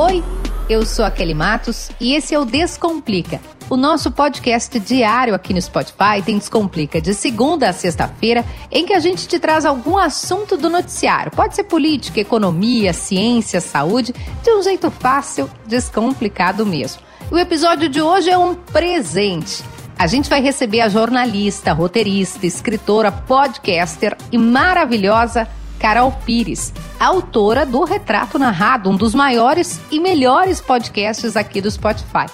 Oi, eu sou a Kelly Matos e esse é o Descomplica. O nosso podcast diário aqui no Spotify tem Descomplica de segunda a sexta-feira, em que a gente te traz algum assunto do noticiário. Pode ser política, economia, ciência, saúde, de um jeito fácil, descomplicado mesmo. O episódio de hoje é um presente. A gente vai receber a jornalista, roteirista, escritora, podcaster e maravilhosa Carol Pires, autora do Retrato Narrado, um dos maiores e melhores podcasts aqui do Spotify.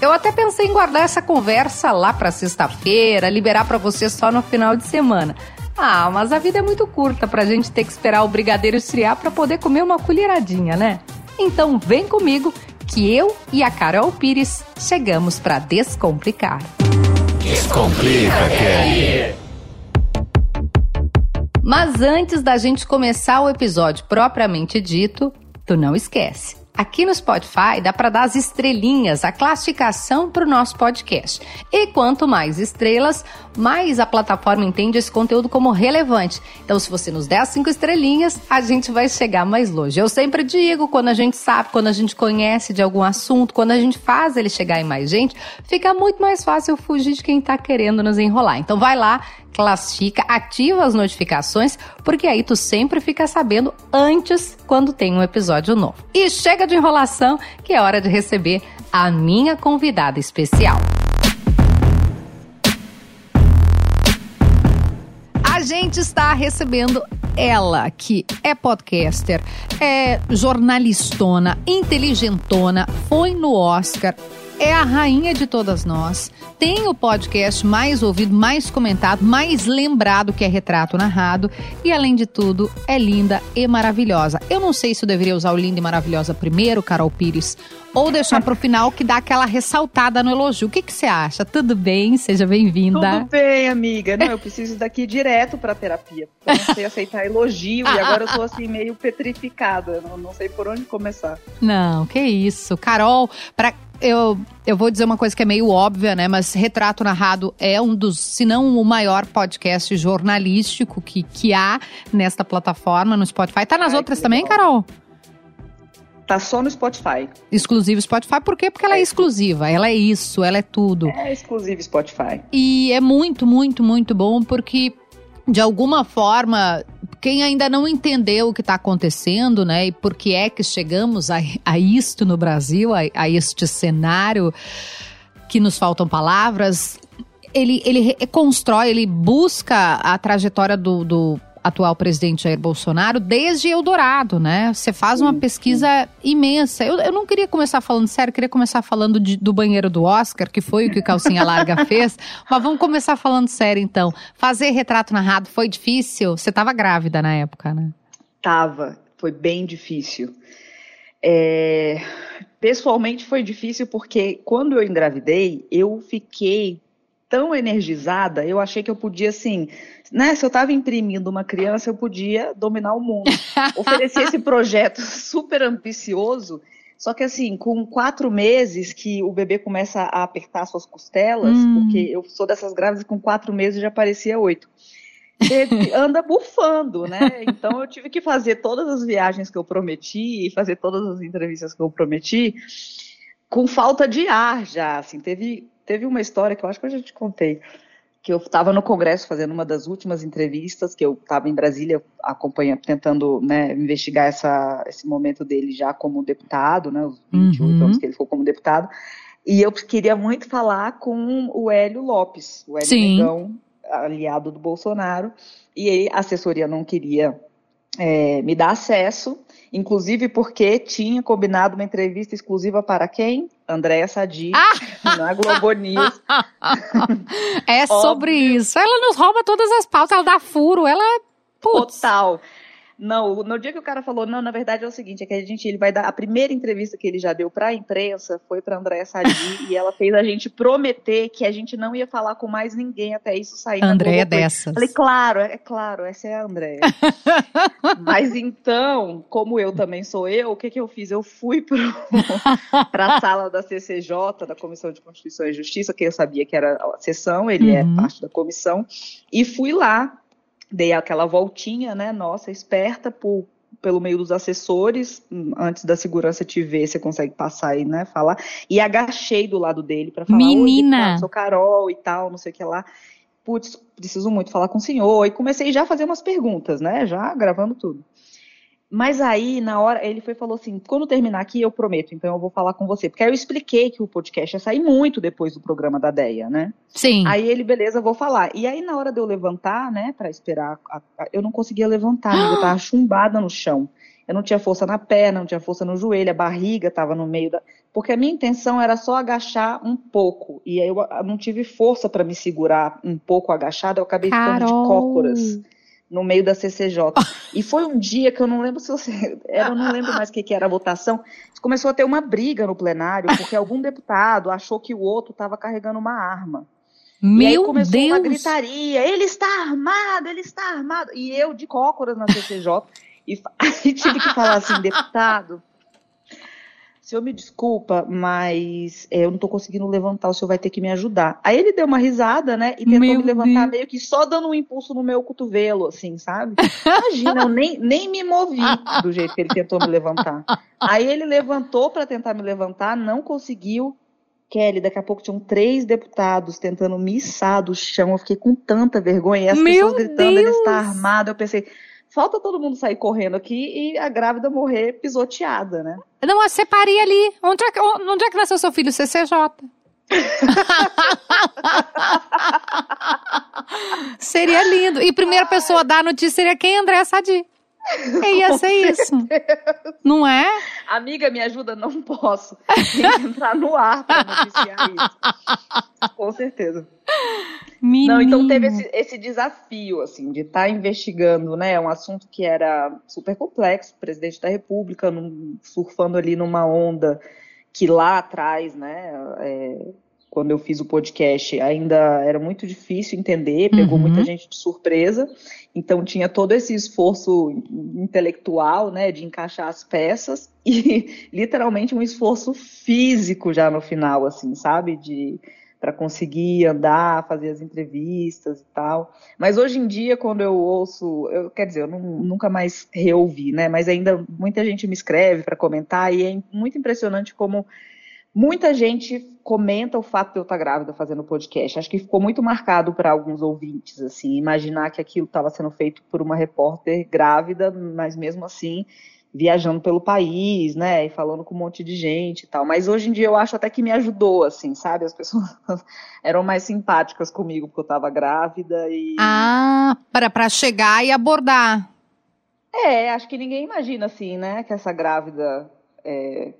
Eu até pensei em guardar essa conversa lá para sexta-feira, liberar para você só no final de semana. Ah, mas a vida é muito curta para a gente ter que esperar o brigadeiro esfriar para poder comer uma colheradinha, né? Então vem comigo que eu e a Carol Pires chegamos para descomplicar. Descomplica, Kelly! Mas antes da gente começar o episódio propriamente dito, tu não esquece. Aqui no Spotify dá para dar as estrelinhas, a classificação para o nosso podcast. E quanto mais estrelas, mais a plataforma entende esse conteúdo como relevante. Então, se você nos der as cinco estrelinhas, a gente vai chegar mais longe. Eu sempre digo, quando a gente sabe, quando a gente conhece de algum assunto, quando a gente faz ele chegar em mais gente, fica muito mais fácil fugir de quem está querendo nos enrolar. Então, vai lá, classifica, ativa as notificações, porque aí tu sempre fica sabendo antes quando tem um episódio novo. E chega de enrolação, que é hora de receber a minha convidada especial. A gente está recebendo ela, que é podcaster, é jornalistona, inteligentona, foi no Oscar, é a rainha de todas nós. Tem o podcast mais ouvido, mais comentado, mais lembrado que é Retrato Narrado. E além de tudo, é linda e maravilhosa. Eu não sei se eu deveria usar o linda e maravilhosa primeiro, Carol Pires, ou deixar para o final que dá aquela ressaltada no elogio. O que, que você acha? Tudo bem? Seja bem-vinda. Tudo bem, amiga. Não, eu preciso daqui direto para terapia. Eu não sei aceitar elogio e agora eu tô assim meio petrificada. Não, não sei por onde começar. Não, que isso. Carol, para eu, eu vou dizer uma coisa que é meio óbvia, né? Mas Retrato Narrado é um dos, se não o maior podcast jornalístico que, que há nesta plataforma, no Spotify. Tá nas Ai, outras também, Carol? Tá só no Spotify. Exclusivo Spotify, por quê? Porque ela é, é exclusiva, ela é isso, ela é tudo. É exclusivo Spotify. E é muito, muito, muito bom porque de alguma forma, quem ainda não entendeu o que está acontecendo, né, e por que é que chegamos a, a isto no Brasil, a, a este cenário que nos faltam palavras, ele, ele constrói, ele busca a trajetória do, do atual presidente Jair Bolsonaro desde Eldorado, né? Você faz uma pesquisa imensa. Eu, eu não queria começar falando sério, queria começar falando de, do banheiro do Oscar, que foi o que Calcinha Larga fez. Mas vamos começar falando sério, então. Fazer retrato narrado foi difícil? Você estava grávida na época, né? Tava. Foi bem difícil. É... Pessoalmente foi difícil porque quando eu engravidei, eu fiquei tão energizada, eu achei que eu podia, assim, né? Se eu estava imprimindo uma criança, eu podia dominar o mundo. Ofereci esse projeto super ambicioso, só que assim, com quatro meses que o bebê começa a apertar suas costelas, hum. porque eu sou dessas grávidas com quatro meses já parecia oito. Ele anda bufando, né? Então eu tive que fazer todas as viagens que eu prometi e fazer todas as entrevistas que eu prometi com falta de ar já, assim, teve Teve uma história que eu acho que eu já te contei, que eu estava no Congresso fazendo uma das últimas entrevistas, que eu estava em Brasília acompanhando, tentando né, investigar essa, esse momento dele já como deputado, né, os 28 uhum. anos que ele ficou como deputado, e eu queria muito falar com o Hélio Lopes, o Hélio Sim. Negão, aliado do Bolsonaro, e a assessoria não queria é, me dar acesso, inclusive porque tinha combinado uma entrevista exclusiva para quem? Andréa Sadi, ah! na Globo News. é sobre isso. Ela nos rouba todas as pautas, ela dá furo, ela... Putz. Total. Não, no dia que o cara falou, não, na verdade é o seguinte, é que a gente, ele vai dar, a primeira entrevista que ele já deu para a imprensa foi para Andréa Sadi e ela fez a gente prometer que a gente não ia falar com mais ninguém até isso sair. Andréia é dessas. Falei, claro, é claro, essa é a Andréia. Mas então, como eu também sou eu, o que que eu fiz? Eu fui para a sala da CCJ, da Comissão de Constituição e Justiça, que eu sabia que era a sessão, ele é uhum. é parte da comissão, e fui lá dei aquela voltinha, né, nossa, esperta por pelo meio dos assessores, antes da segurança te ver, você consegue passar e né, falar. E agachei do lado dele para falar, Menina, sou Carol e tal, não sei o que lá. Putz, preciso muito falar com o senhor. E comecei já a fazer umas perguntas, né? Já gravando tudo. Mas aí, na hora, ele foi falou assim: quando terminar aqui, eu prometo, então eu vou falar com você. Porque aí eu expliquei que o podcast ia sair muito depois do programa da Deia, né? Sim. Aí ele, beleza, vou falar. E aí, na hora de eu levantar, né, para esperar, a, a, eu não conseguia levantar, eu tava chumbada no chão. Eu não tinha força na perna, não tinha força no joelho, a barriga tava no meio da. Porque a minha intenção era só agachar um pouco. E aí eu, eu não tive força para me segurar um pouco agachada, eu acabei Carol. ficando de cócoras no meio da CCJ. E foi um dia que eu não lembro se você. Eu não lembro mais o que, que era a votação. Começou a ter uma briga no plenário, porque algum deputado achou que o outro estava carregando uma arma. Meu e aí começou Deus. uma gritaria: ele está armado, ele está armado. E eu de cócoras na CCJ. E aí tive que falar assim, deputado. O senhor me desculpa, mas é, eu não estou conseguindo levantar, o senhor vai ter que me ajudar. Aí ele deu uma risada, né? E tentou Meu me levantar Deus. meio que só dando um impulso no meu cotovelo, assim, sabe? Imagina, eu nem, nem me movi do jeito que ele tentou me levantar. Aí ele levantou para tentar me levantar, não conseguiu. Kelly, daqui a pouco tinham três deputados tentando me içar do chão. Eu fiquei com tanta vergonha. E as Meu pessoas gritando, ele Deus! está armado. Eu pensei, falta todo mundo sair correndo aqui e a grávida morrer pisoteada, né? Não, a separe ali. Onde é, que, onde é que nasceu seu filho? CCJ. seria lindo. E primeira pessoa a dar a notícia seria quem? André Sadi. E ia ser isso. Não é? Amiga, me ajuda? Não posso. Tem que entrar no ar para noticiar isso. Com certeza. Menino. Não, então teve esse, esse desafio, assim, de estar investigando, né, um assunto que era super complexo, presidente da República, num- surfando ali numa onda que lá atrás, né, é, quando eu fiz o podcast, ainda era muito difícil entender, pegou Uhum. muita gente de surpresa, então tinha todo esse esforço intelectual, né, de encaixar as peças e literalmente um esforço físico já no final, assim, sabe, de para conseguir andar, fazer as entrevistas e tal. Mas hoje em dia, quando eu ouço, eu, quer dizer, eu não- nunca mais reouvi, né? Mas ainda muita gente me escreve para comentar e é muito impressionante como muita gente comenta o fato de eu estar grávida fazendo podcast. Acho que ficou muito marcado para alguns ouvintes, assim, imaginar que aquilo estava sendo feito por uma repórter grávida, mas mesmo assim viajando pelo país, né, e falando com um monte de gente e tal. Mas hoje em dia eu acho até que me ajudou, assim, sabe? As pessoas eram mais simpáticas comigo porque eu estava grávida e Ah, para para chegar e abordar. é, acho que ninguém imagina assim, né, que essa grávida é,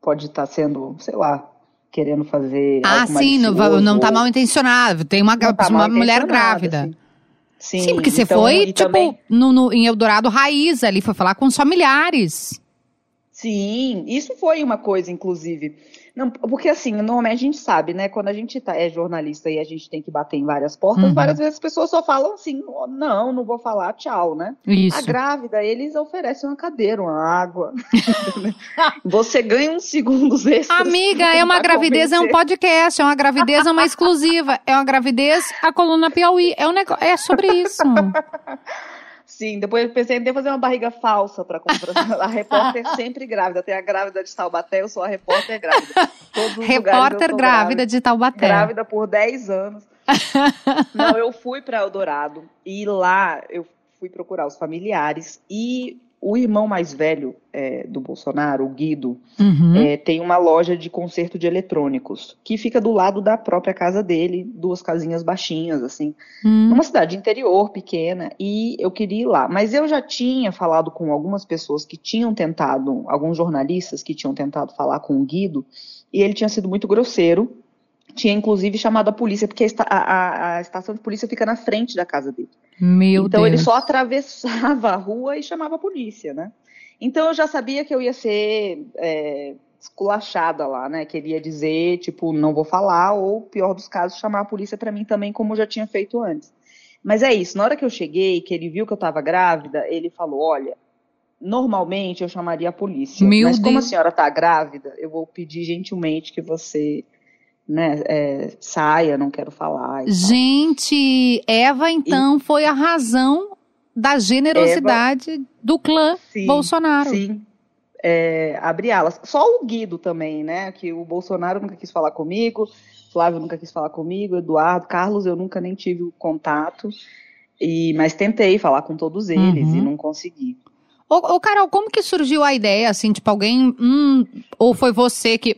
pode estar sendo, sei lá, querendo fazer Ah, sim, não, não tá mal intencionado. Tem uma, tá uma mulher grávida. assim. Sim, Sim, porque você então, foi, e tipo, também- no, no- em Eldorado Raiz ali, foi falar com os familiares. Sim, isso foi uma coisa, inclusive. Não, porque assim, normalmente a gente sabe, né? Quando a gente tá, é jornalista e a gente tem que bater em várias portas, Uhum. várias vezes as pessoas só falam assim, "Oh, não, não vou falar, tchau, né? Isso. A grávida, eles oferecem uma cadeira, uma água. Você ganha uns segundos extras. Amiga, é uma gravidez, é um convencer. podcast, é uma gravidez, é uma exclusiva. É uma gravidez, a coluna Piauí. É, um negócio, é sobre isso. Sim, depois eu pensei em até fazer uma barriga falsa para comprar. A repórter sempre grávida. Tem a grávida de Taubaté, eu sou a repórter grávida. Todos os Repórter tô grávida de Taubaté. grávida por 10 anos. Não, eu fui para Eldorado e lá eu fui procurar os familiares e o irmão mais velho é, do Bolsonaro, o Guido, Uhum. é, tem uma loja de conserto de eletrônicos que fica do lado da própria casa dele, duas casinhas baixinhas, assim, Hum. numa cidade interior pequena e eu queria ir lá. Mas eu já tinha falado com algumas pessoas que tinham tentado, alguns jornalistas que tinham tentado falar com o Guido e ele tinha sido muito grosseiro. Tinha inclusive chamado a polícia, porque a, esta- a- a- estação de polícia fica na frente da casa dele. Meu então Deus. ele só atravessava a rua e chamava a polícia, né? Então eu já sabia que eu ia ser é, esculachada lá, né? Que ele ia dizer, tipo, não vou falar, ou pior dos casos, chamar a polícia pra mim também, como eu já tinha feito antes. Mas é isso, na hora que eu cheguei, que ele viu que eu tava grávida, ele falou: olha, normalmente eu chamaria a polícia. Meu mas como a Deus. senhora tá grávida, eu vou pedir gentilmente que você. Né, é, saia, não quero falar. e tal. Gente, Eva então foi a razão da generosidade Eva, do clã sim, Bolsonaro. Sim, é, abrir alas. Só o Guido também, né? Que o Bolsonaro nunca quis falar comigo, Flávio nunca quis falar comigo, Eduardo, Carlos, eu nunca nem tive o contato. E, mas tentei falar com todos eles uhum. e não consegui. Ô, ô, Carol, como que surgiu a ideia, assim, tipo, alguém, hum, ou foi você que,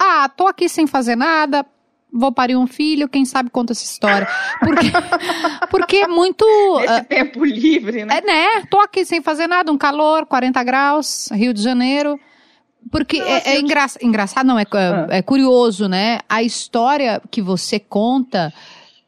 ah, tô aqui sem fazer nada, vou parir um filho, quem sabe conta essa história. Porque, porque é muito... Esse uh, tempo livre, né? É, né? Tô aqui sem fazer nada, um calor, 40 graus, Rio de Janeiro. Porque é, é engra... engraçado, não, é, ah. é curioso, né? A história que você conta...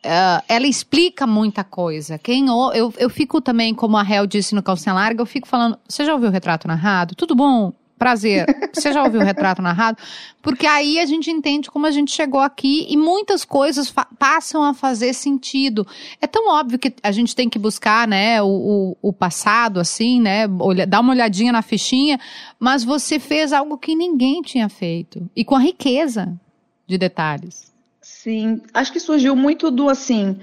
Uh, ela explica muita coisa. Quem eu, eu fico também, como a Hel disse no Calcinha Larga, eu fico falando, você já ouviu o retrato narrado? Tudo bom? Prazer. Você já ouviu o retrato narrado? Porque aí a gente entende como a gente chegou aqui e muitas coisas passam a fazer sentido. É tão óbvio que a gente tem que buscar, né, o, o, o passado, assim, né, olha, dar uma olhadinha na fichinha, mas você fez algo que ninguém tinha feito. E com a riqueza de detalhes. Sim, acho que surgiu muito do assim.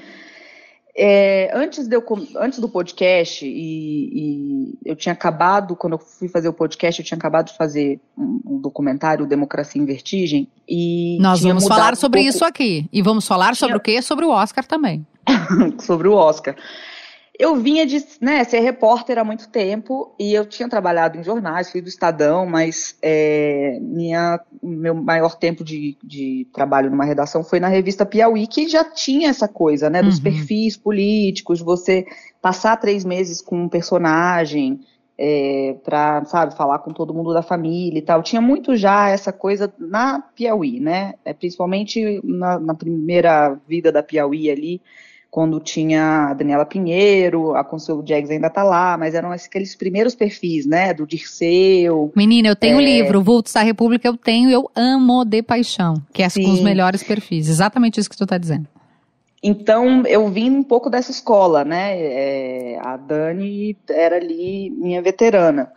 É, antes, de eu, antes do podcast, e, e, eu tinha acabado, quando eu fui fazer o podcast, eu tinha acabado de fazer um, um documentário, Democracia em Vertigem. E Nós vamos falar sobre um pouco... isso aqui. E vamos falar sobre tinha... o quê? Sobre o Oscar também. sobre o Oscar. Eu vinha de né, ser repórter há muito tempo e eu tinha trabalhado em jornais, fui do Estadão, mas é, minha, meu maior tempo de, de, trabalho numa redação foi na revista Piauí, que já tinha essa coisa, né, dos uhum. perfis políticos, você passar três meses com um personagem é, para, sabe, falar com todo mundo da família e tal. Tinha muito já essa coisa na Piauí, né, é, principalmente na, na primeira vida da Piauí ali quando tinha a Daniela Pinheiro, a Consuelo Jags ainda tá lá, mas eram aqueles primeiros perfis, né, do Dirceu. Menina, eu tenho o é... livro, Vultos da República, eu tenho, eu amo de paixão, que é Sim. com os melhores perfis, exatamente isso que tu tá dizendo. Então, eu vim um pouco dessa escola, né, é, a Dani era ali minha veterana.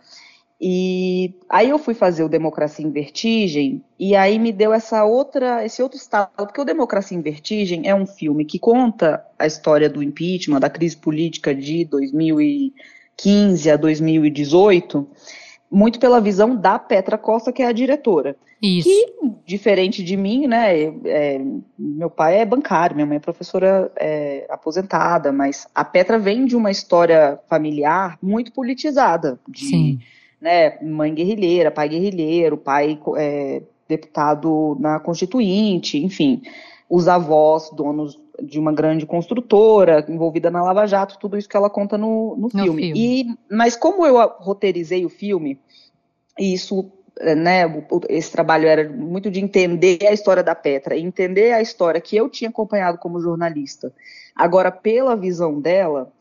E aí eu fui fazer o Democracia em Vertigem e aí me deu essa outra, esse outro estado, porque o Democracia em Vertigem é um filme que conta a história do impeachment, da crise política de 2015 a 2018, muito pela visão da Petra Costa, que é a diretora. Isso. Que, diferente de mim, né, é, meu pai é bancário, minha mãe é professora é, aposentada, mas a Petra vem de uma história familiar muito politizada, de Sim né, mãe guerrilheira, pai guerrilheiro, pai é, deputado na Constituinte, enfim, os avós, donos de uma grande construtora, envolvida na Lava Jato, tudo isso que ela conta no, no, filme. no filme. E, mas como eu roteirizei o filme, e isso, né, esse trabalho era muito de entender a história da Petra, entender a história que eu tinha acompanhado como jornalista, agora pela visão dela,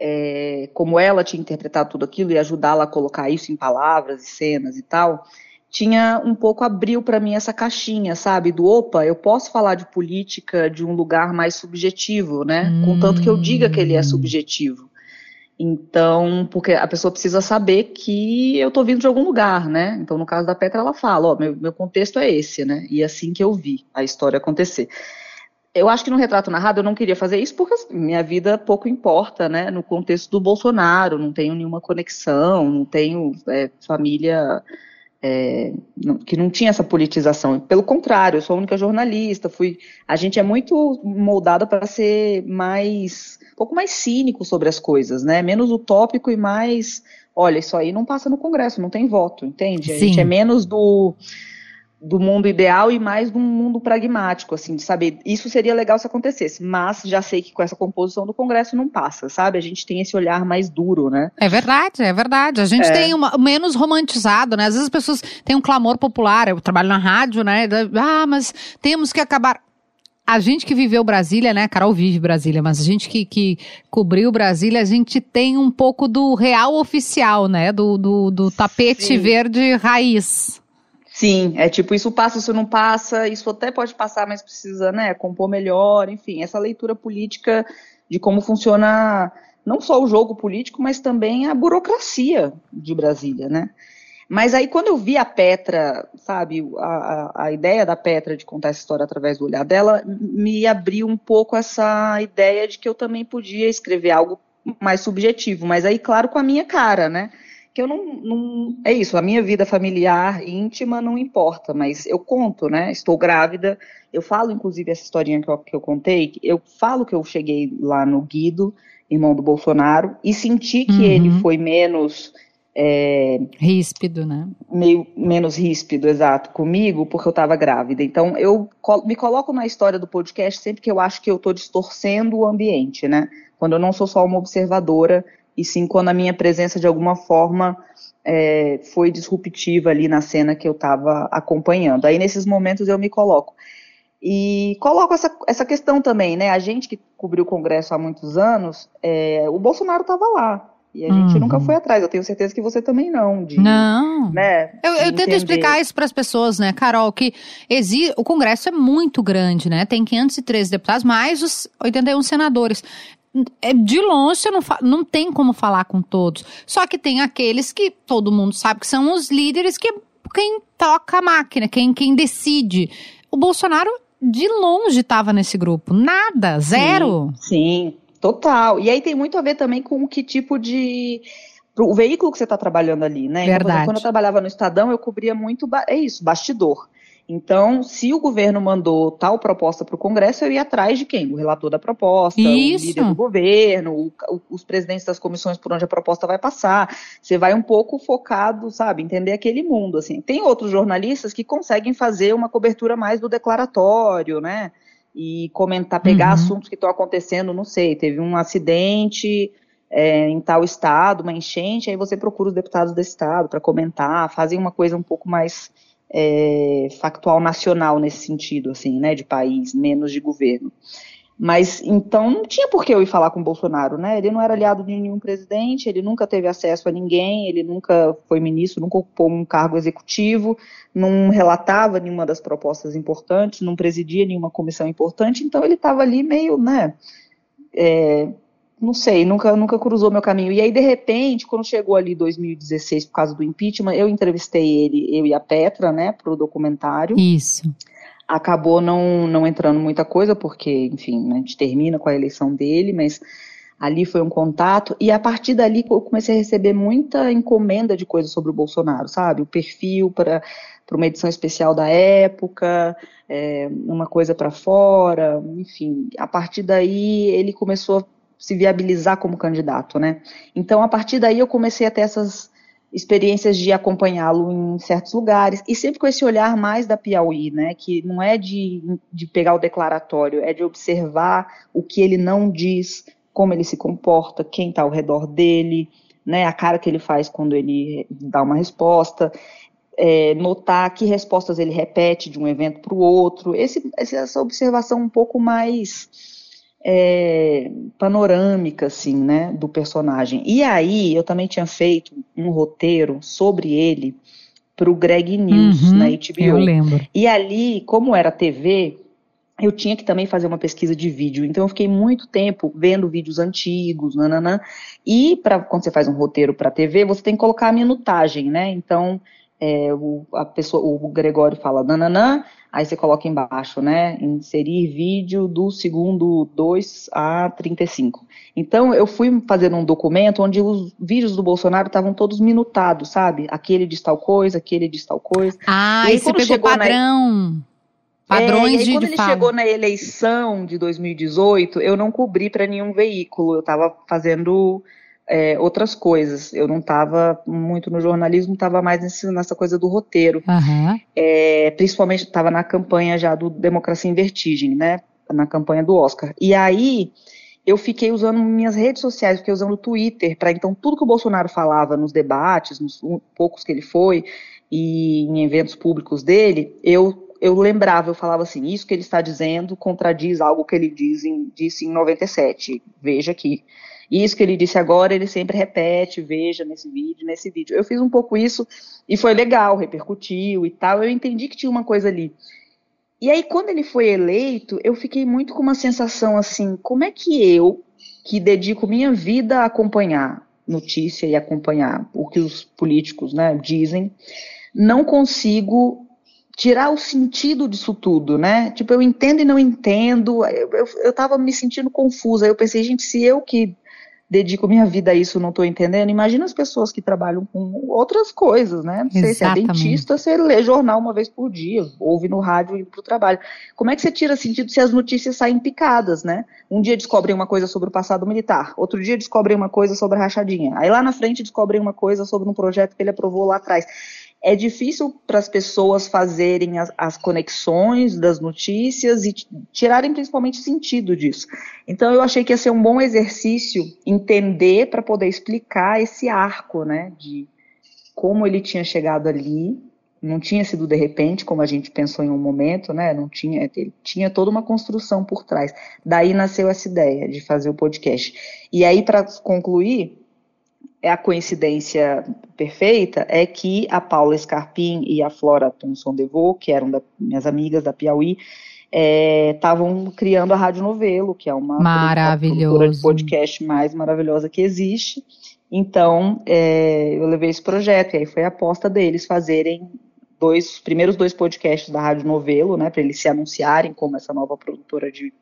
é, como ela tinha interpretado tudo aquilo e ajudá-la a colocar isso em palavras e cenas e tal, tinha um pouco abriu para mim essa caixinha, sabe? Do opa, eu posso falar de política de um lugar mais subjetivo, né? Hum. Contanto que eu diga que ele é subjetivo. Então, porque a pessoa precisa saber que eu tô vindo de algum lugar, né? Então, no caso da Petra, ela fala, ó, meu, meu contexto é esse, né? E é assim que eu vi a história acontecer eu acho que no retrato narrado eu não queria fazer isso porque assim, minha vida pouco importa, né? No contexto do Bolsonaro, não tenho nenhuma conexão, não tenho é, família é, não, que não tinha essa politização. Pelo contrário, eu sou a única jornalista. Fui, a gente é muito moldada para ser mais, um pouco mais cínico sobre as coisas, né? Menos utópico e mais, olha, isso aí não passa no Congresso, não tem voto, entende? A Sim. gente é menos do do mundo ideal e mais de um mundo pragmático, assim, de saber, isso seria legal se acontecesse, mas já sei que com essa composição do Congresso não passa, sabe? A gente tem esse olhar mais duro, né? É verdade, é verdade. A gente é. tem uma, menos romantizado, né? Às vezes as pessoas têm um clamor popular, eu trabalho na rádio, né? Ah, mas temos que acabar a gente que viveu Brasília, né? Carol vive Brasília, mas a gente que, que cobriu Brasília, a gente tem um pouco do real oficial, né? Do, do, do tapete Sim. verde raiz. Sim, é tipo, isso passa, isso não passa, isso até pode passar, mas precisa, né, compor melhor, enfim, essa leitura política de como funciona não só o jogo político, mas também a burocracia de Brasília, né? Mas aí quando eu vi a Petra, sabe, a, a, ideia da Petra de contar essa história através do olhar dela, me abriu um pouco essa ideia de que eu também podia escrever algo mais subjetivo, mas aí, claro, com a minha cara, né? Que eu não, não. É isso, a minha vida familiar, íntima, não importa, mas eu conto, né? Estou grávida, eu falo, inclusive, essa historinha que eu, que eu contei, eu falo que eu cheguei lá no Guido, irmão do Bolsonaro, e senti que uhum. ele foi menos é, ríspido, né? Meio menos ríspido, exato, comigo, porque eu estava grávida. Então, eu me coloco na história do podcast sempre que eu acho que eu estou distorcendo o ambiente, né? Quando eu não sou só uma observadora, e sim quando a minha presença, de alguma forma, é, foi disruptiva ali na cena que eu estava acompanhando. Aí, nesses momentos, eu me coloco. E coloco essa, essa questão também, né? A gente que cobriu o Congresso há muitos anos, é, o Bolsonaro estava lá. E a gente uhum. nunca foi atrás. Eu tenho certeza que você também não. De, não. Né, eu, eu tento explicar isso para as pessoas, né, Carol, que exi o Congresso é muito grande, né? Tem 513 deputados, mais os 81 senadores. É, de longe você não, não tem como falar com todos. Só que tem aqueles que todo mundo sabe que são os líderes que quem toca a máquina, quem, quem decide. O Bolsonaro de longe estava nesse grupo. Nada, zero. Sim, sim. Total. E aí tem muito a ver também com que tipo de o veículo que você está trabalhando ali, né? Verdade. Então, quando eu trabalhava no Estadão, eu cobria muito, é isso, bastidor. Então, se o governo mandou tal proposta para o Congresso, eu ia atrás de quem? O relator da proposta, isso. o líder do governo, o, o, os presidentes das comissões por onde a proposta vai passar. Você vai um pouco focado, sabe, entender aquele mundo, assim. Tem outros jornalistas que conseguem fazer uma cobertura mais do declaratório, né? e comentar, pegar uhum. assuntos que estão acontecendo, não sei, teve um acidente é, em tal estado, uma enchente, aí você procura os deputados desse estado para comentar, fazem uma coisa um pouco mais é, factual nacional nesse sentido, assim, né, de país, menos de governo. Mas então não tinha por que eu ir falar com o Bolsonaro, né? Ele não era aliado de nenhum presidente, ele nunca teve acesso a ninguém, ele nunca foi ministro, nunca ocupou um cargo executivo, não relatava nenhuma das propostas importantes, não presidia nenhuma comissão importante, então ele estava ali meio, né? É, não sei, nunca, nunca cruzou meu caminho. E aí, de repente, quando chegou ali 2016, por causa do impeachment, eu entrevistei ele, eu e a Petra, né, para o documentário. Isso acabou não, não entrando muita coisa, porque, enfim, né, a gente termina com a eleição dele, mas ali foi um contato, e a partir dali eu comecei a receber muita encomenda de coisas sobre o Bolsonaro, sabe? O perfil para uma edição especial da época, é, uma coisa para fora, enfim. A partir daí ele começou a se viabilizar como candidato, né? Então, a partir daí eu comecei a ter essas experiências de acompanhá-lo em certos lugares, e sempre com esse olhar mais da Piauí, né, que não é de, de pegar o declaratório, é de observar o que ele não diz, como ele se comporta, quem está ao redor dele, né, a cara que ele faz quando ele dá uma resposta, é, notar que respostas ele repete de um evento para o outro, esse, essa observação um pouco mais é, panorâmica, assim, né, do personagem. E aí, eu também tinha feito um roteiro sobre ele para o Greg News, uhum, na HBO. Eu lembro. E ali, como era TV, eu tinha que também fazer uma pesquisa de vídeo. Então, eu fiquei muito tempo vendo vídeos antigos, nananã. E pra, quando você faz um roteiro para TV, você tem que colocar a minutagem, né? Então, é, o, a pessoa, o Gregório fala nananã, aí você coloca embaixo, né, inserir vídeo do segundo 2 a 35. Então, eu fui fazendo um documento onde os vídeos do Bolsonaro estavam todos minutados, sabe? Aquele diz tal coisa, aquele diz tal coisa. Ah, e aí, você pegou padrão. Na... Padrões é, e aí, quando ele fala. chegou na eleição de 2018, eu não cobri para nenhum veículo, eu estava fazendo é, outras coisas. Eu não estava muito no jornalismo, estava mais nesse, nessa coisa do roteiro. Uhum. É, principalmente estava na campanha já do Democracia em Vertigem, né? Na campanha do Oscar. E aí eu fiquei usando minhas redes sociais, fiquei usando o Twitter, para então tudo que o Bolsonaro falava nos debates, nos poucos que ele foi, e em eventos públicos dele, eu eu lembrava, eu falava assim, isso que ele está dizendo contradiz algo que ele diz em, disse em 97, veja aqui. Isso que ele disse agora, ele sempre repete, veja nesse vídeo, nesse vídeo. Eu fiz um pouco isso e foi legal, repercutiu e tal. Eu entendi que tinha uma coisa ali. E aí, quando ele foi eleito, eu fiquei muito com uma sensação assim: como é que eu, que dedico minha vida a acompanhar notícia e acompanhar o que os políticos né, dizem, não consigo tirar o sentido disso tudo, né? Tipo, eu entendo e não entendo. Eu, eu, eu tava me sentindo confusa. Eu pensei, gente, se eu que dedico minha vida a isso, não estou entendendo. Imagina as pessoas que trabalham com outras coisas, né? Não sei se é dentista, você lê jornal uma vez por dia, ouve no rádio e para o trabalho. Como é que você tira sentido se as notícias saem picadas, né? Um dia descobrem uma coisa sobre o passado militar, outro dia descobrem uma coisa sobre a rachadinha, aí lá na frente descobrem uma coisa sobre um projeto que ele aprovou lá atrás é difícil para as pessoas fazerem as, as, conexões das notícias e tirarem principalmente sentido disso. Então eu achei que ia ser um bom exercício entender para poder explicar esse arco, né, de como ele tinha chegado ali. Não tinha sido de repente, como a gente pensou em um momento, né? Não tinha, ele tinha toda uma construção por trás. Daí nasceu essa ideia de fazer o podcast. E aí, para concluir, é a coincidência perfeita é que a Paula Scarpim e a Flora Thomson DeVoe, que eram da, minhas amigas da Piauí, estavam é, criando a Rádio Novelo, que é uma produtora de podcast mais maravilhosa que existe. Então, é, eu levei esse projeto, e aí foi a aposta deles fazerem dois, os primeiros dois podcasts da Rádio Novelo, né, para eles se anunciarem como essa nova produtora de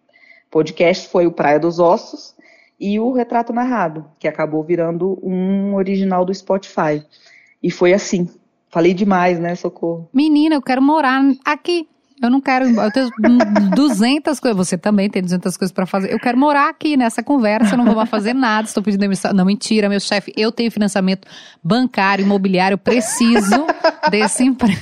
podcast, foi o Praia dos Ossos, e o Retrato Narrado, que acabou virando um original do Spotify. E foi assim. Falei demais, né, Socorro? Menina, eu quero morar aqui. Eu não quero. Eu tenho 200 coisas. Você também tem 200 coisas para fazer. Eu quero morar aqui nessa conversa. Eu não vou mais fazer nada. Estou pedindo demissão. Não, mentira, meu chefe. Eu tenho financiamento bancário, imobiliário. Eu preciso desse emprego.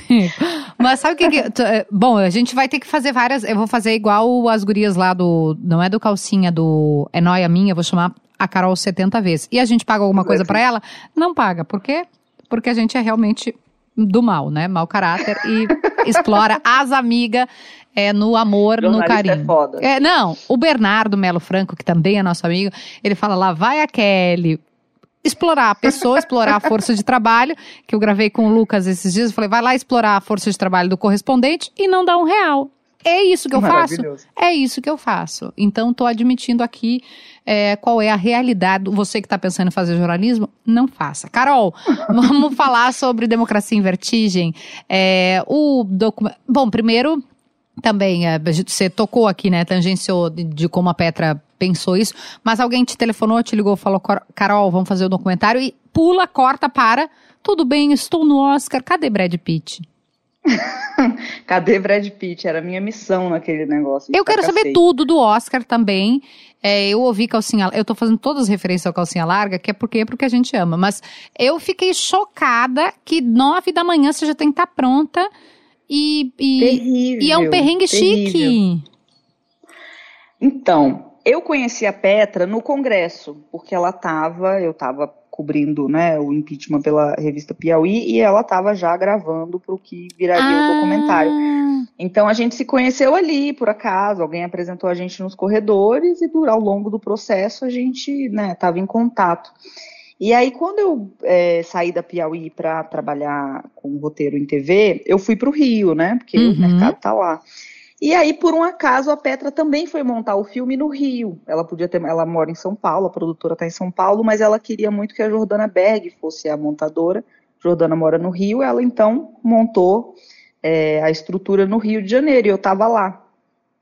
Mas sabe o que, que. É, bom, a gente vai ter que fazer várias. Eu vou fazer igual as gurias lá do. Não é do calcinha, do. É noia minha. Eu vou chamar a Carol 70 vezes. E a gente paga alguma coisa para ela? Não paga. Por quê? Porque a gente é realmente do mal, né? Mau caráter e explora as amigas é, no amor, no é carinho. É foda. É, não, o Bernardo Melo Franco, que também é nosso amigo, ele fala lá, vai a Kelly, explorar a pessoa, explorar a força de trabalho, que eu gravei com o Lucas esses dias, eu falei, vai lá explorar a força de trabalho do correspondente e não dá um real. É isso que eu faço? É isso que eu faço. Então, estou admitindo aqui é, qual é a realidade. Você que está pensando em fazer jornalismo, não faça. Carol, vamos falar sobre democracia em vertigem. É, o documento. Bom, primeiro, também, é, você tocou aqui, né? Tangenciou de, de, como a Petra pensou isso, mas alguém te telefonou, te ligou, falou: Carol, vamos fazer o documentário e pula, corta, para. Tudo bem, estou no Oscar. Cadê Brad Pitt? Cadê Brad Pitt? Era a minha missão naquele negócio. Eu quero saber tudo do Oscar também. É, eu ouvi calcinha, eu tô fazendo todas as referências ao calcinha larga, que é porque é porque a gente ama. Mas eu fiquei chocada que nove da manhã você já tem que estar tá pronta e, e, terrível, e é um perrengue terrível. chique. Então, eu conheci a Petra no Congresso, porque ela tava, eu tava cobrindo né, o impeachment pela revista Piauí e ela estava já gravando para o que viraria ah. o documentário. Então a gente se conheceu ali, por acaso, alguém apresentou a gente nos corredores e ao longo do processo a gente estava né, em contato. E aí, quando eu é, saí da Piauí para trabalhar com roteiro em TV, eu fui para o Rio, né? Porque uhum. o mercado tá lá. E aí, por um acaso, a Petra também foi montar o filme no Rio. Ela podia ter, ela mora em São Paulo, a produtora está em São Paulo, mas ela queria muito que a Jordana Berg fosse a montadora. Jordana mora no Rio, ela então montou é, a estrutura no Rio de Janeiro e eu estava lá.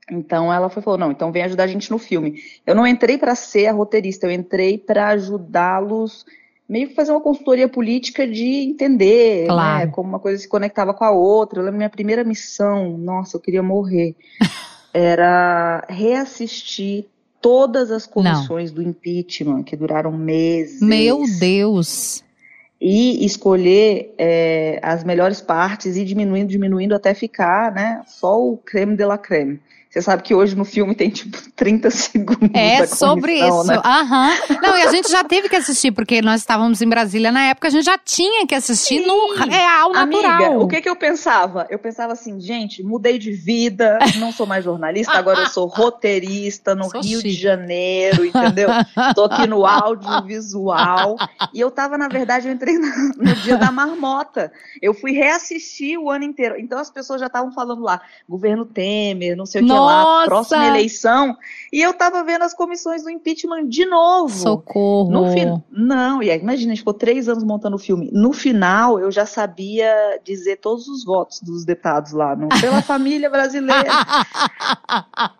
Então ela foi, falou: não, então vem ajudar a gente no filme. Eu não entrei para ser a roteirista, eu entrei para ajudá-los meio que fazer uma consultoria política de entender né, claro. né, como uma coisa se conectava com a outra. Eu lembro minha primeira missão, nossa, eu queria morrer, era reassistir todas as comissões Não. do impeachment, que duraram meses. Meu Deus! E escolher é, as melhores partes e diminuindo, diminuindo até ficar né, só o creme de la creme. Você sabe que hoje no filme tem tipo 30 segundos. É sobre isso. Né? Aham. Não, e a gente já teve que assistir, porque nós estávamos em Brasília na época, a gente já tinha que assistir Sim. no real, natural. Amiga, o que que eu pensava? Eu pensava assim, gente, mudei de vida, não sou mais jornalista, agora eu sou roteirista no sou Rio chique. de Janeiro, entendeu? Tô aqui no audiovisual. E eu tava, na verdade, eu entrei no dia da marmota. Eu fui reassistir o ano inteiro. Então as pessoas já estavam falando lá, governo Temer, não sei o que lá, próxima eleição. E eu tava vendo as comissões do impeachment de novo. Socorro. No fin... Não, e aí, imagina, a gente ficou três anos montando o filme. No final, eu já sabia dizer todos os votos dos deputados lá, não, pela família brasileira.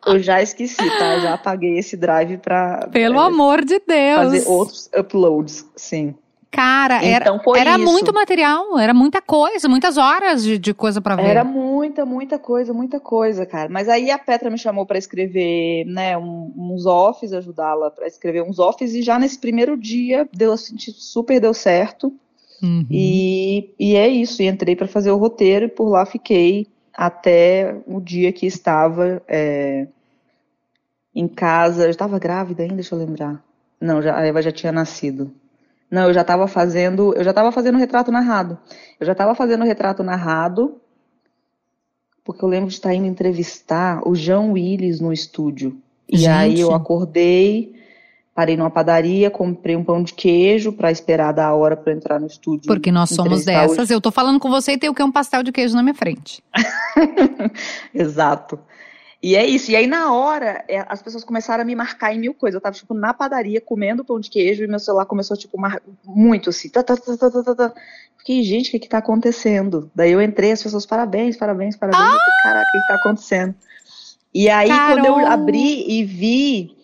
eu já esqueci, tá? Já apaguei esse drive pra. Pelo é, amor de Deus. Fazer outros uploads, sim. Cara, então, era, era muito material, era muita coisa, muitas horas de, de coisa para ver. Era muita, muita coisa, muita coisa, cara. Mas aí a Petra me chamou para escrever, né, um, uns offs, ajudá-la para escrever uns offs, e já nesse primeiro dia deu assim, super deu certo. Uhum. E, e é isso, e entrei para fazer o roteiro e por lá fiquei até o dia que estava é, em casa. Eu estava grávida ainda, deixa eu lembrar. Não, já, a Eva já tinha nascido. Não, eu já estava fazendo, eu já estava fazendo retrato narrado. Eu já estava fazendo retrato narrado, porque eu lembro de estar indo entrevistar o João Willis no estúdio. E Gente. aí eu acordei, parei numa padaria, comprei um pão de queijo para esperar dar a hora para entrar no estúdio. Porque nós somos dessas. Eu tô falando com você e tem o que um pastel de queijo na minha frente. Exato. E é isso. E aí, na hora, é, as pessoas começaram a me marcar em mil coisas. Eu tava, tipo, na padaria, comendo pão de queijo, e meu celular começou, tipo, mar... muito assim. Tá, tá, tá, tá, tá, tá. Fiquei, gente, o que que tá acontecendo? Daí eu entrei, as pessoas, parabéns, parabéns, parabéns. Ah! Caraca, o que, que tá acontecendo? E aí, Carol. quando eu abri e vi.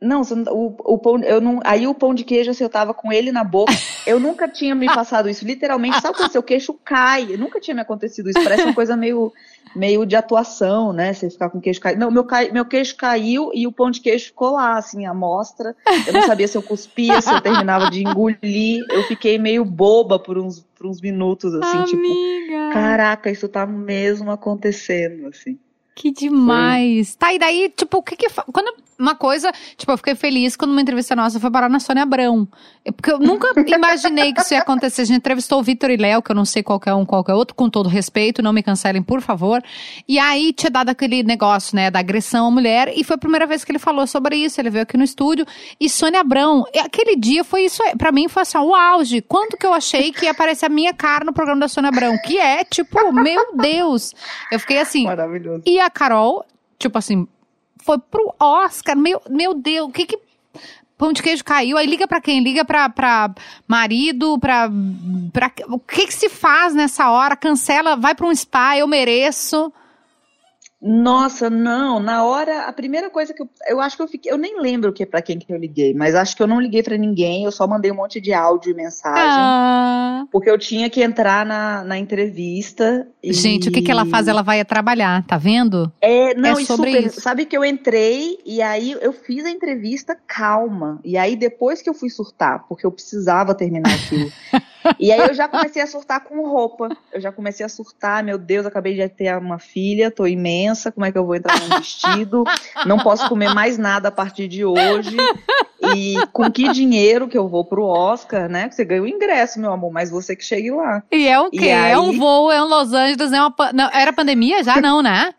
Não, o, o pão, eu não, aí o pão de queijo, assim, eu tava com ele na boca. Eu nunca tinha me passado isso, literalmente. Sabe quando seu queixo cai? Nunca tinha me acontecido isso. Parece uma coisa meio meio de atuação, né? Você ficar com o queixo caído. Não, meu, meu queixo caiu e o pão de queijo ficou lá, assim, a mostra. Eu não sabia se eu cuspia, se eu terminava de engolir. Eu fiquei meio boba por uns, por uns minutos, assim, tipo, Amiga. tipo, caraca, isso tá mesmo acontecendo, assim. Que demais. Foi. Tá, e daí, tipo, o que que. Quando uma coisa, tipo, eu fiquei feliz quando uma entrevista nossa foi parar na Sônia Abrão. Porque eu nunca imaginei que isso ia acontecer. A gente entrevistou o Vitor e Léo, que eu não sei qual é um, qual é outro, com todo respeito, não me cancelem, por favor. E aí tinha dado aquele negócio, né, da agressão à mulher, e foi a primeira vez que ele falou sobre isso. Ele veio aqui no estúdio. E Sônia Abrão, aquele dia foi isso, para mim foi assim, o auge. Quanto que eu achei que ia aparecer a minha cara no programa da Sônia Abrão? Que é, tipo, meu Deus. Eu fiquei assim. Maravilhoso. E a Carol, tipo assim, foi pro Oscar. Meu, meu Deus, o que que. Pão de queijo caiu, aí liga para quem? Liga pra, pra marido, pra, pra. O que que se faz nessa hora? Cancela, vai pra um spa, eu mereço. Nossa, não. Na hora, a primeira coisa que eu, eu acho que eu fiquei, eu nem lembro que para quem que eu liguei, mas acho que eu não liguei para ninguém. Eu só mandei um monte de áudio e mensagem, ah. porque eu tinha que entrar na, na entrevista. E... Gente, o que que ela faz? Ela vai trabalhar, tá vendo? É, não, é sobre super, isso. Sabe que eu entrei e aí eu fiz a entrevista calma e aí depois que eu fui surtar, porque eu precisava terminar aquilo. E aí eu já comecei a surtar com roupa. Eu já comecei a surtar, meu Deus, acabei de ter uma filha, tô imensa, como é que eu vou entrar num vestido? Não posso comer mais nada a partir de hoje. E com que dinheiro que eu vou pro Oscar, né? Você ganha o ingresso, meu amor, mas você que chegue lá. E é o quê? Aí... É um voo, é um Los Angeles, é uma... Não, era pandemia já? Não, né?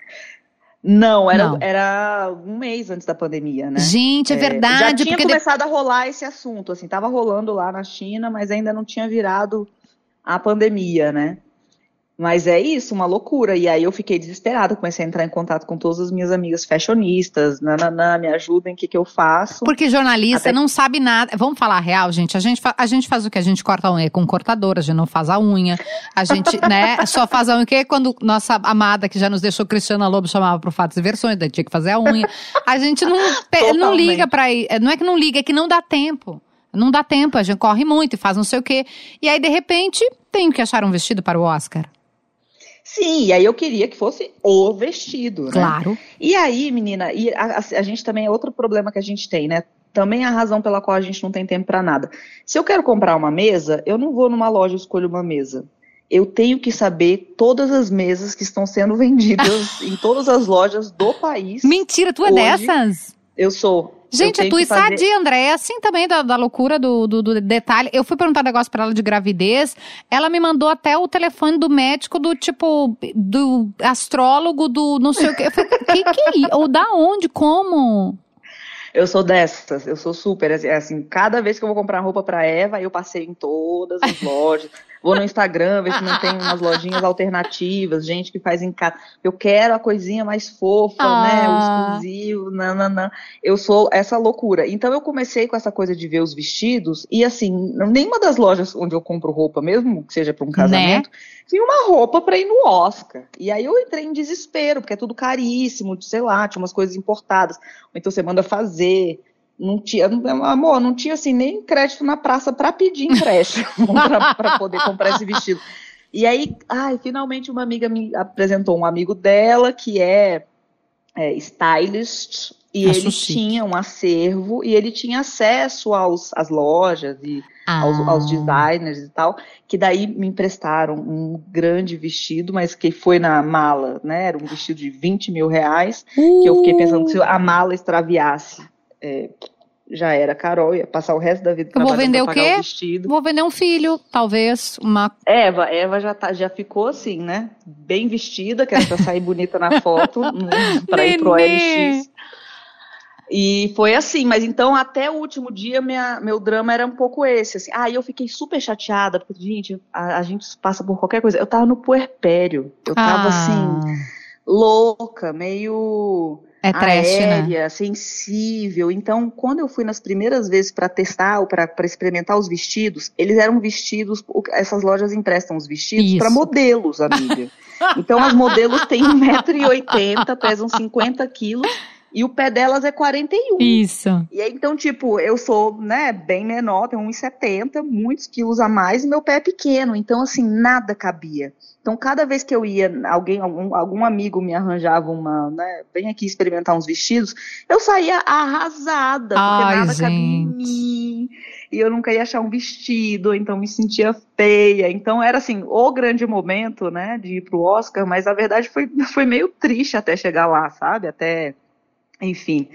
Não, era, Não. era um mês antes da pandemia, né? Gente, é, é verdade. Já tinha começado a rolar esse assunto, assim, tava rolando lá na China, mas ainda não tinha virado a pandemia, né? Mas é isso, uma loucura. E aí eu fiquei desesperada, comecei a entrar em contato com todas as minhas amigas fashionistas, nananã, me ajudem, o que, que eu faço. Porque jornalista Até... não sabe nada. Vamos falar a real, gente. A gente, a gente faz o que? A gente corta a unha com cortadora, a gente não faz a unha. A gente, né, só faz a unha que quando nossa amada, que já nos deixou Cristiana Lobo, chamava pro Fatos e Versões, daí tinha que fazer a unha. A gente não, não liga pra ir. Não é que não liga, é que não dá tempo. Não dá tempo, a gente corre muito e faz não sei o quê. E aí, de repente, tenho que achar um vestido para o Oscar. Sim, e aí eu queria que fosse o vestido, né? Claro. E aí, menina, e a, a, gente também é outro problema que a gente tem, né? Também a razão pela qual a gente não tem tempo para nada. Se eu quero comprar uma mesa, eu não vou numa loja e escolho uma mesa. Eu tenho que saber todas as mesas que estão sendo vendidas em todas as lojas do país. Mentira, tu é hoje. dessas? Eu sou. Gente, a tua fazer... sadia, André, é assim também da, da loucura do, do, do, detalhe. Eu fui perguntar um negócio pra ela de gravidez, ela me mandou até o telefone do médico do tipo, do astrólogo, do não sei o quê. Eu falei, que que é? Ou da onde? Como? Eu sou dessas, eu sou super, assim, assim, cada vez que eu vou comprar roupa pra Eva, eu passei em todas as lojas. Vou no Instagram ver se não tem umas lojinhas alternativas, gente que faz em casa. Eu quero a coisinha mais fofa, ah. né? O exclusivo, nananã. Eu sou essa loucura. Então eu comecei com essa coisa de ver os vestidos, e assim, nenhuma das lojas onde eu compro roupa, mesmo que seja para um casamento, né? tinha uma roupa para ir no Oscar. E aí eu entrei em desespero, porque é tudo caríssimo, sei lá, tinha umas coisas importadas. Ou então você manda fazer não tinha, amor, não tinha assim nem crédito na praça para pedir empréstimo para poder comprar esse vestido. E aí, ai, finalmente uma amiga me apresentou um amigo dela que é, é stylist e Acho ele chique. tinha um acervo e ele tinha acesso aos, às lojas e ah. aos, aos, designers e tal, que daí me emprestaram um grande vestido, mas que foi na mala, né? Era um vestido de 20 mil reais, uh. que eu fiquei pensando que se a mala extraviasse é, já era Carol, ia passar o resto da vida Eu vou vender o quê? O vou vender um filho, talvez, uma... Eva, Eva já, tá, já ficou assim, né? Bem vestida, que era pra sair bonita na foto, para ir pro OLX. E foi assim, mas então até o último dia minha, meu drama era um pouco esse, assim. Ah, eu fiquei super chateada, porque, gente, a, a gente passa por qualquer coisa. Eu tava no puerpério, eu tava ah. assim, louca, meio é trash, né? aérea, né? sensível. Então, quando eu fui nas primeiras vezes para testar ou para experimentar os vestidos, eles eram vestidos, essas lojas emprestam os vestidos para modelos, amiga. Então, as modelos têm 1,80m, pesam 50 quilos e o pé delas é 41. Isso. E aí, então, tipo, eu sou, né, bem menor, tenho 1,70, muitos quilos a mais, e meu pé é pequeno. Então, assim, nada cabia. Então, cada vez que eu ia, alguém, algum, algum amigo me arranjava uma, né, vem aqui experimentar uns vestidos, eu saía arrasada, porque Ai, nada gente. cabia em mim. E eu nunca ia achar um vestido, então me sentia feia. Então, era assim, o grande momento, né, de ir pro Oscar, mas a verdade foi, foi meio triste até chegar lá, sabe? Até enfim,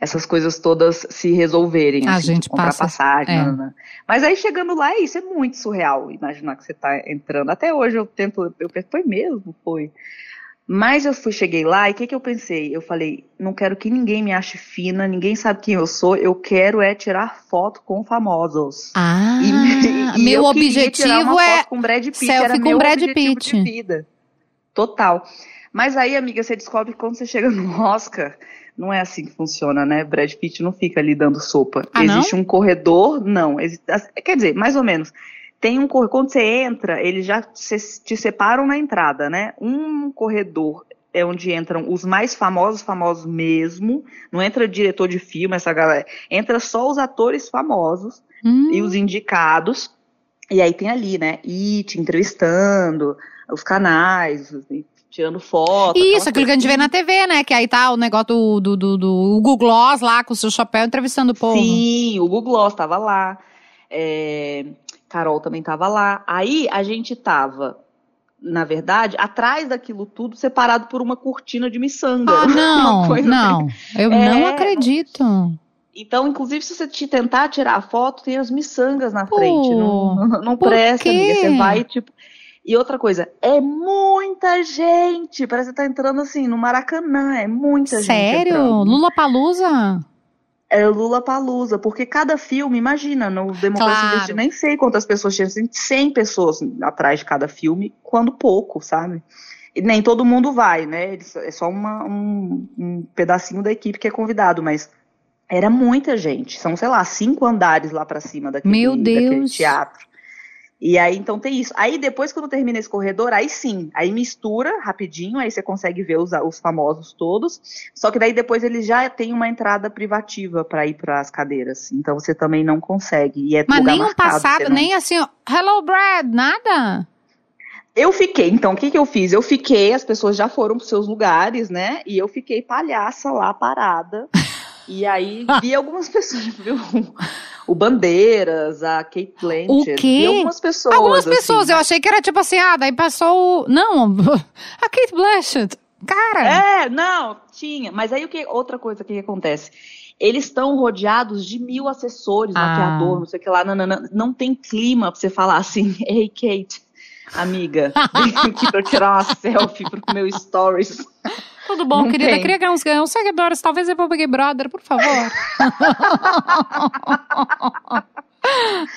essas coisas todas se resolverem. A assim, gente comprar passa, passagem. É. Né? Mas aí chegando lá, é isso é muito surreal. Imaginar que você está entrando. Até hoje eu tento, eu penso, foi mesmo, foi. Mas eu fui, cheguei lá e o que, que eu pensei? Eu falei, não quero que ninguém me ache fina, ninguém sabe quem eu sou, eu quero é tirar foto com famosos. Ah, e, e meu objetivo é com Brad Pitt, selfie era com meu Brad Pitt. de vida. Total. Mas aí, amiga, você descobre que quando você chega no Oscar, não é assim que funciona, né? Brad Pitt não fica ali dando sopa. Ah, existe um corredor, não. Existe, quer dizer, mais ou menos. Tem um corredor, quando você entra, eles já te separam na entrada, né? Um corredor é onde entram os mais famosos, famosos mesmo. Não entra diretor de filme, essa galera. Entra só os atores famosos hum. e os indicados. E aí tem ali, né? It entrevistando os canais, tirando foto. Isso, aquilo que a gente vê na TV, né? Que aí tá o negócio do, do, do, do Google Gloss lá, com o seu chapéu, entrevistando o povo. Sim, o Google Gloss tava lá. É, Carol também tava lá. Aí a gente tava, na verdade, atrás daquilo tudo, separado por uma cortina de miçanga. Ah, não, não. Assim. Eu é, não acredito. Então, inclusive, se você te tentar tirar a foto, tem as miçangas na frente. Não, não, não presta, amiga. Você vai, tipo. E outra coisa, é muita gente. Parece que tá entrando assim no Maracanã. É muita Sério? gente. Sério? Lula Palusa? É Lula Palusa, porque cada filme, imagina, no Democracia claro. nem sei quantas pessoas tinham, assim, 100 pessoas atrás de cada filme, quando pouco, sabe? E nem todo mundo vai, né? É só uma, um, um pedacinho da equipe que é convidado, mas era muita gente. São, sei lá, cinco andares lá para cima daquele, Meu Deus. daquele teatro. E aí, então tem isso. Aí depois, quando termina esse corredor, aí sim, aí mistura rapidinho, aí você consegue ver os, os famosos todos. Só que daí depois ele já tem uma entrada privativa para ir para as cadeiras. Então você também não consegue. E é Mas nem um passado, não... nem assim, hello Brad, nada? Eu fiquei, então o que, que eu fiz? Eu fiquei, as pessoas já foram para seus lugares, né? E eu fiquei palhaça lá parada. e aí vi algumas pessoas, viu? O Bandeiras, a Kate Blanchett. O quê? E algumas pessoas. Algumas assim. pessoas, eu achei que era tipo assim, ah, daí passou o... Não, a Kate Blanchett. Cara! É, não, tinha. Mas aí o que outra coisa que acontece? Eles estão rodeados de mil assessores, ah. maquiador, não sei o que lá. Não, não, não, não tem clima pra você falar assim, ei, Kate, amiga, vem aqui pra tirar uma selfie pro meu stories. Tudo bom, não querida? Tem. Queria ganhar uns, uns seguidores, talvez eu vou Big Brother, por favor.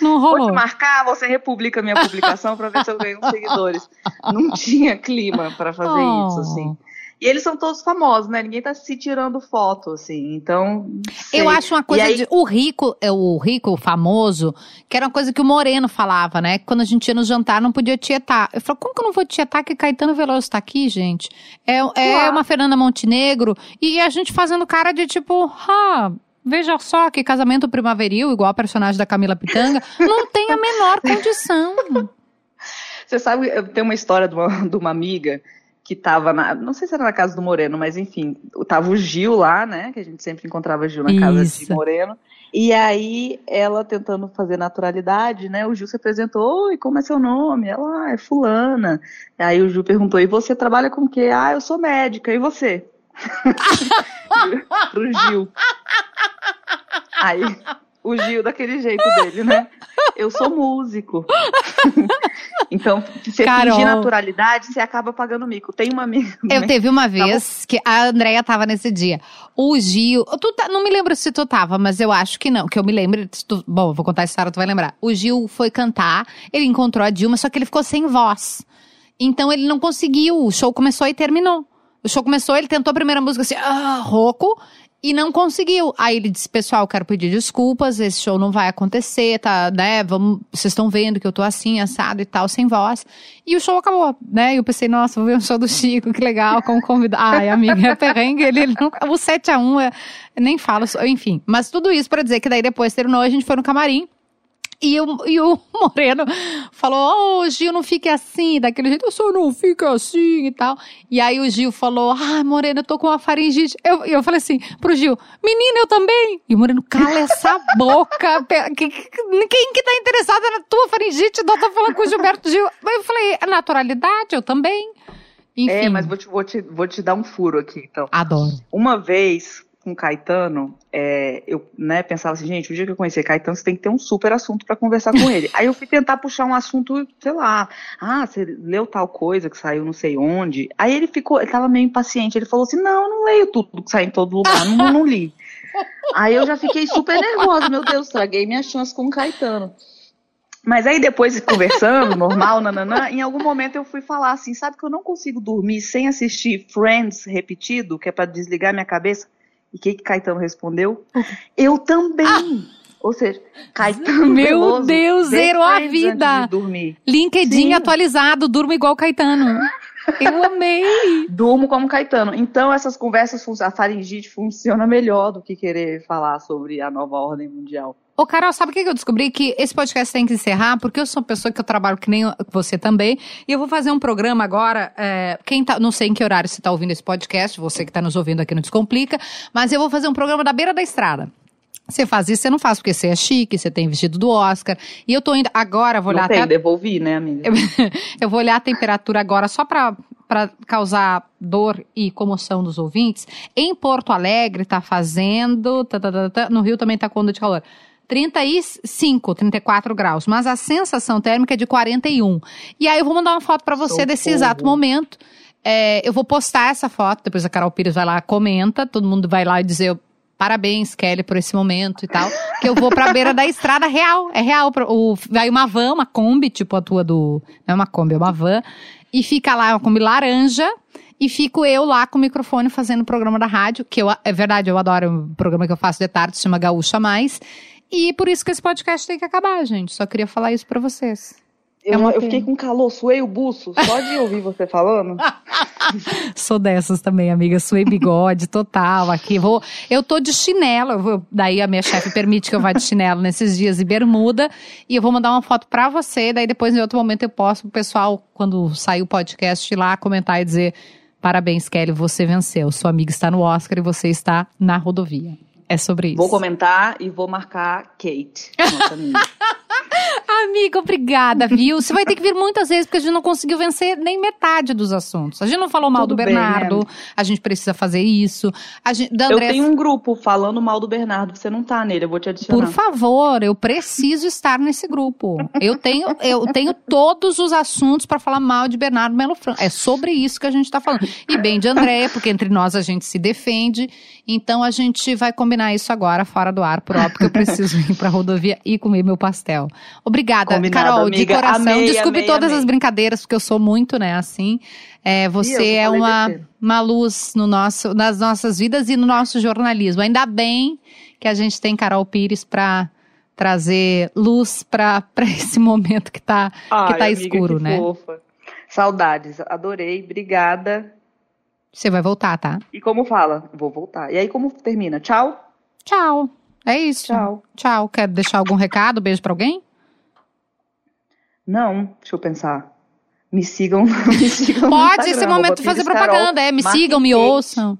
Não Vou rolou. te marcar, você republica minha publicação pra ver se eu ganho uns seguidores. Não tinha clima pra fazer Oh. isso, assim. E eles são todos famosos, né? Ninguém tá se tirando foto, assim. Então. sei. Eu acho uma coisa aí- de. O rico, é o rico, o famoso, que era uma coisa que o Moreno falava, né? Que Quando a gente ia no jantar, não podia tietar. Eu falo, como que eu não vou tietar que Caetano Veloso tá aqui, gente? É, é uma Fernanda Montenegro. E a gente fazendo cara de tipo, ah. Veja só que casamento primaveril, igual a personagem da Camila Pitanga, não tem a menor condição. Você sabe, eu tenho uma história de uma, de uma amiga que tava na. Não sei se era na casa do Moreno, mas enfim, tava o Gil lá, né? Que a gente sempre encontrava Gil na casa Isso. de Moreno. E aí, ela tentando fazer naturalidade, né? O Gil se apresentou, oi, como é seu nome? Ela, ah, é fulana. Aí o Gil perguntou, e você trabalha com o quê? Ah, eu sou médica, e você? Pro Gil. Aí, o Gil daquele jeito dele, né? Eu sou músico. então, se Carol. fingir naturalidade, você acaba pagando mico. Tem uma amiga. Eu né? teve uma vez que a Andrea tava nesse dia. O Gil. Tu tá- não me lembro se tu tava, mas eu acho que não. Que eu me lembro. tu- bom, vou contar a história, tu vai lembrar. O Gil foi cantar, ele encontrou a Dilma, só que ele ficou sem voz. Então ele não conseguiu. O show começou e terminou. O show começou, ele tentou a primeira música assim, ah, rouco. E não conseguiu. Aí ele disse, pessoal, quero pedir desculpas, esse show não vai acontecer, tá, né? Vamos, vocês estão vendo que eu tô assim, assado e tal, sem voz. E o show acabou, né? E eu pensei, nossa, vou ver um show do Chico, que legal, como convidado. Ai, amiga, é perrengue, ele, ele não, o 7x1, é, nem falo, enfim. Mas tudo isso pra dizer que daí depois terminou, a gente foi no camarim. E o, e o Moreno falou: Ô, Gil, não fique assim, daquele jeito, eu só não fica assim e tal. E aí o Gil falou: Ah, Moreno, eu tô com uma faringite. Eu, e eu falei assim pro Gil: Menina, eu também. E o Moreno, cala essa boca. Quem que tá interessada na tua faringite? Não tá falando com o Gilberto Gil. Eu falei: A naturalidade, eu também. Enfim. É, mas vou te, vou, te, vou te dar um furo aqui, então. Adoro. Uma vez, com Caetano, é, eu né, pensava assim, gente, o dia que eu conhecer Caetano, você tem que ter um super assunto pra conversar com ele. Aí eu fui tentar puxar um assunto, sei lá, ah, você leu tal coisa que saiu não sei onde. Aí ele ficou, ele tava meio impaciente, ele falou assim, não, eu não leio tudo que sai em todo lugar, não, não li. Aí eu já fiquei super nervosa, meu Deus, estraguei minha chance com o Caetano. Mas aí depois, conversando, normal, nananã, em algum momento eu fui falar assim, sabe que eu não consigo dormir sem assistir Friends repetido, que é pra desligar minha cabeça? E o que, que Caetano respondeu? Eu também! Ou seja, Caetano Meu Veloso Deus, zerou a vida. dormir. LinkedIn Sim. atualizado, durmo igual Caetano. Eu amei. Durmo como Caetano. Então essas conversas, a faringite funciona melhor do que querer falar sobre a nova ordem mundial. Ô, Carol, sabe o que eu descobri? Que esse podcast tem que encerrar, porque eu sou uma pessoa que eu trabalho que nem você também. E eu vou fazer um programa agora. é, quem tá, não sei em que horário você está ouvindo esse podcast, você que está nos ouvindo aqui no Descomplica, mas eu vou fazer um programa da beira da estrada. Você faz isso, você não faz porque você é chique, você tem vestido do Oscar. E eu tô indo. Agora, vou olhar Não tem, até. devolvi, né, amiga? Eu, eu vou olhar a temperatura agora só para causar dor e comoção dos ouvintes. Em Porto Alegre tá fazendo. tá, tá, tá, tá, no Rio também tá com onda de calor. 35, 34 graus, mas a sensação térmica é de 41. E aí eu vou mandar uma foto para você desse Socorro. exato momento. É, eu vou postar essa foto, depois a Carol Pires vai lá, comenta, todo mundo vai lá e dizer parabéns, Kelly, por esse momento e tal. Que eu vou pra beira da estrada real, é real. O, vai uma van, uma Kombi, tipo a tua do. Não é uma Kombi, é uma van. E fica lá, uma Kombi laranja. E fico eu lá com o microfone fazendo o programa da rádio, que eu, é verdade, eu adoro o programa que eu faço de tarde, se chama Gaúcha Mais. E por isso que esse podcast tem que acabar, gente. Só queria falar isso pra vocês. Eu, É eu fiquei com calor, suei o buço, só de ouvir você falando. Sou dessas também, amiga. Suei bigode total aqui. Vou, eu tô de chinelo. vou- daí a minha chefe permite que eu vá de chinelo nesses dias e bermuda. E eu vou mandar uma foto pra você. Daí depois, em outro momento, eu posso pro pessoal, quando sair o podcast, ir lá comentar e dizer: parabéns, Kelly, você venceu. Sua amiga está no Oscar e você está na rodovia. É sobre isso. Vou comentar e vou marcar Kate, nossa amiga. Amiga, obrigada, viu? Você vai ter que vir muitas vezes, porque a gente não conseguiu vencer nem metade dos assuntos. A gente não falou mal Tudo do bem, Bernardo, né? a gente precisa fazer isso. A gente, da Eu Andressa- tenho um grupo falando mal do Bernardo, você não tá nele, eu vou te adicionar. Por favor, eu preciso estar nesse grupo. Eu tenho, eu tenho todos os assuntos para falar mal de Bernardo Melo Franco. É sobre isso que a gente está falando. E bem de Andréia, porque entre nós a gente se defende. Então a gente vai combinar isso agora, fora do ar, próprio, porque eu preciso ir para a rodovia e comer meu pastel. Obrigada, Combinado, Carol, de amiga. coração. Amei, Desculpe amei, todas amei. as brincadeiras, porque eu sou muito, né, assim. É, você é uma, besteira. uma luz no nosso, nas nossas vidas e no nosso jornalismo. Ainda bem que a gente tem Carol Pires para trazer luz para esse momento que tá, que tá escuro, que né? Fofa. Saudades, adorei, obrigada. Você vai voltar, tá? E como fala? Vou voltar. E aí como termina? Tchau? Tchau. É isso. Tchau. Tchau. Quer deixar algum recado? Beijo pra alguém? Não, deixa eu pensar. Me sigam, me sigam Pode, esse momento fazer Carol. propaganda. É, me sigam, me Kate. ouçam.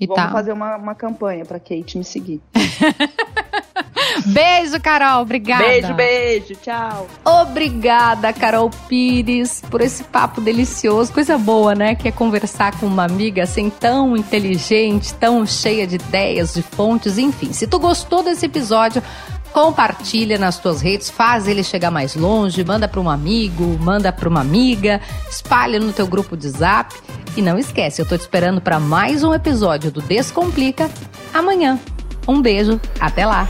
E Vamos tal. fazer uma, uma campanha pra Kate me seguir. Beijo, Carol. Obrigada. Beijo, beijo, tchau. Obrigada, Carol Pires, por esse papo delicioso. Coisa boa, né? Que é conversar com uma amiga assim tão inteligente, tão cheia de ideias, de fontes, enfim. Se tu gostou desse episódio, compartilha nas tuas redes, faz ele chegar mais longe, manda para um amigo, manda para uma amiga, espalha no teu grupo de Zap. E não esquece, eu tô te esperando para mais um episódio do Descomplica amanhã. Um beijo, até lá!